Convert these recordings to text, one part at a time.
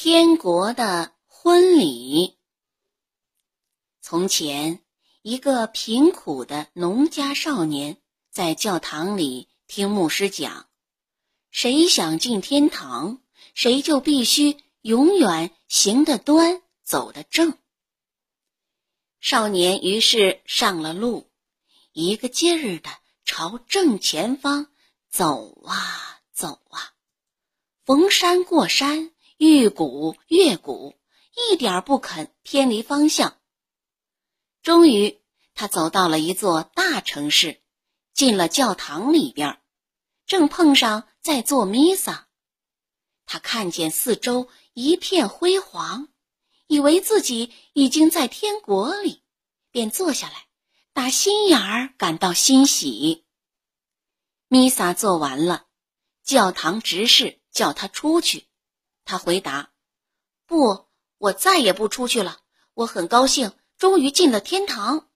天国的婚礼。从前，一个贫苦的农家少年在教堂里听牧师讲：“谁想进天堂，谁就必须永远行得端，走得正。”少年于是上了路，一个劲儿的朝正前方走啊走啊，逢山过山。遇谷越鼓，一点不肯偏离方向。终于，他走到了一座大城市，进了教堂里边，正碰上在做弥撒。他看见四周一片辉煌，以为自己已经在天国里，便坐下来，打心眼儿感到欣喜。弥撒做完了，教堂执事叫他出去。他回答：“不，我再也不出去了。我很高兴，终于进了天堂。”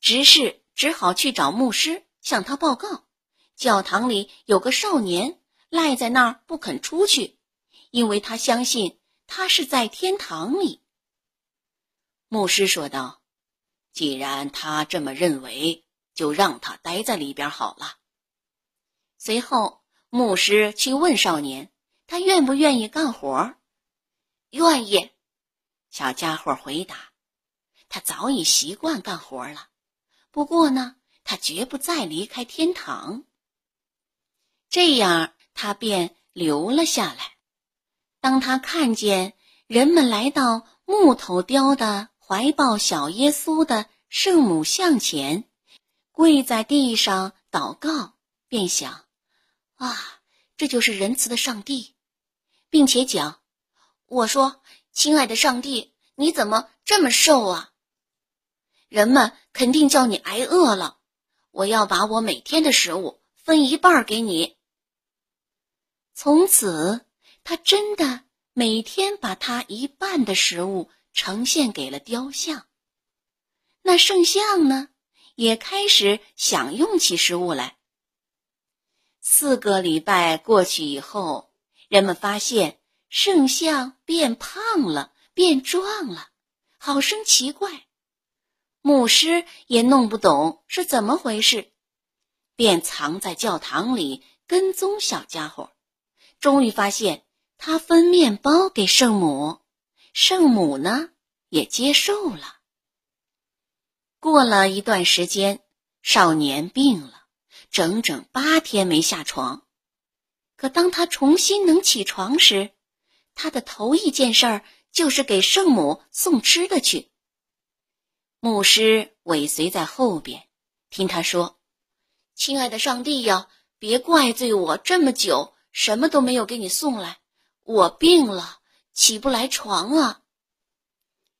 执事只好去找牧师，向他报告：教堂里有个少年赖在那儿不肯出去，因为他相信他是在天堂里。牧师说道：“既然他这么认为，就让他待在里边好了。”随后，牧师去问少年。他愿不愿意干活？愿意。小家伙回答：“他早已习惯干活了，不过呢，他绝不再离开天堂。”这样，他便留了下来。当他看见人们来到木头雕的怀抱小耶稣的圣母像前，跪在地上祷告，便想：“啊，这就是仁慈的上帝。”并且讲，我说：“亲爱的上帝，你怎么这么瘦啊？人们肯定叫你挨饿了。我要把我每天的食物分一半给你。”从此，他真的每天把他一半的食物呈现给了雕像。那圣像呢，也开始享用起食物来。四个礼拜过去以后。人们发现圣像变胖了，变壮了，好生奇怪。牧师也弄不懂是怎么回事，便藏在教堂里跟踪小家伙。终于发现他分面包给圣母，圣母呢也接受了。过了一段时间，少年病了，整整八天没下床。可当他重新能起床时，他的头一件事儿就是给圣母送吃的去。牧师尾随在后边，听他说：“亲爱的上帝呀，别怪罪我这么久什么都没有给你送来，我病了，起不来床啊。”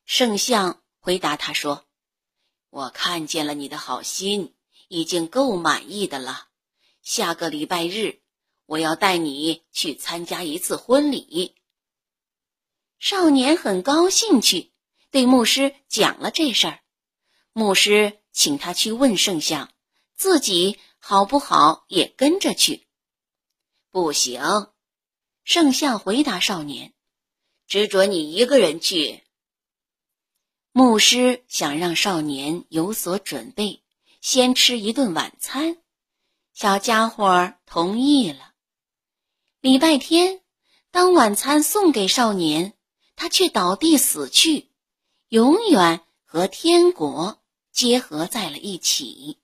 圣像回答他说：“我看见了你的好心，已经够满意的了。下个礼拜日。”我要带你去参加一次婚礼。少年很高兴去，对牧师讲了这事儿。牧师请他去问圣像，自己好不好也跟着去。不行，圣像回答少年：“只准你一个人去。”牧师想让少年有所准备，先吃一顿晚餐。小家伙同意了。礼拜天，当晚餐送给少年，他却倒地死去，永远和天国结合在了一起。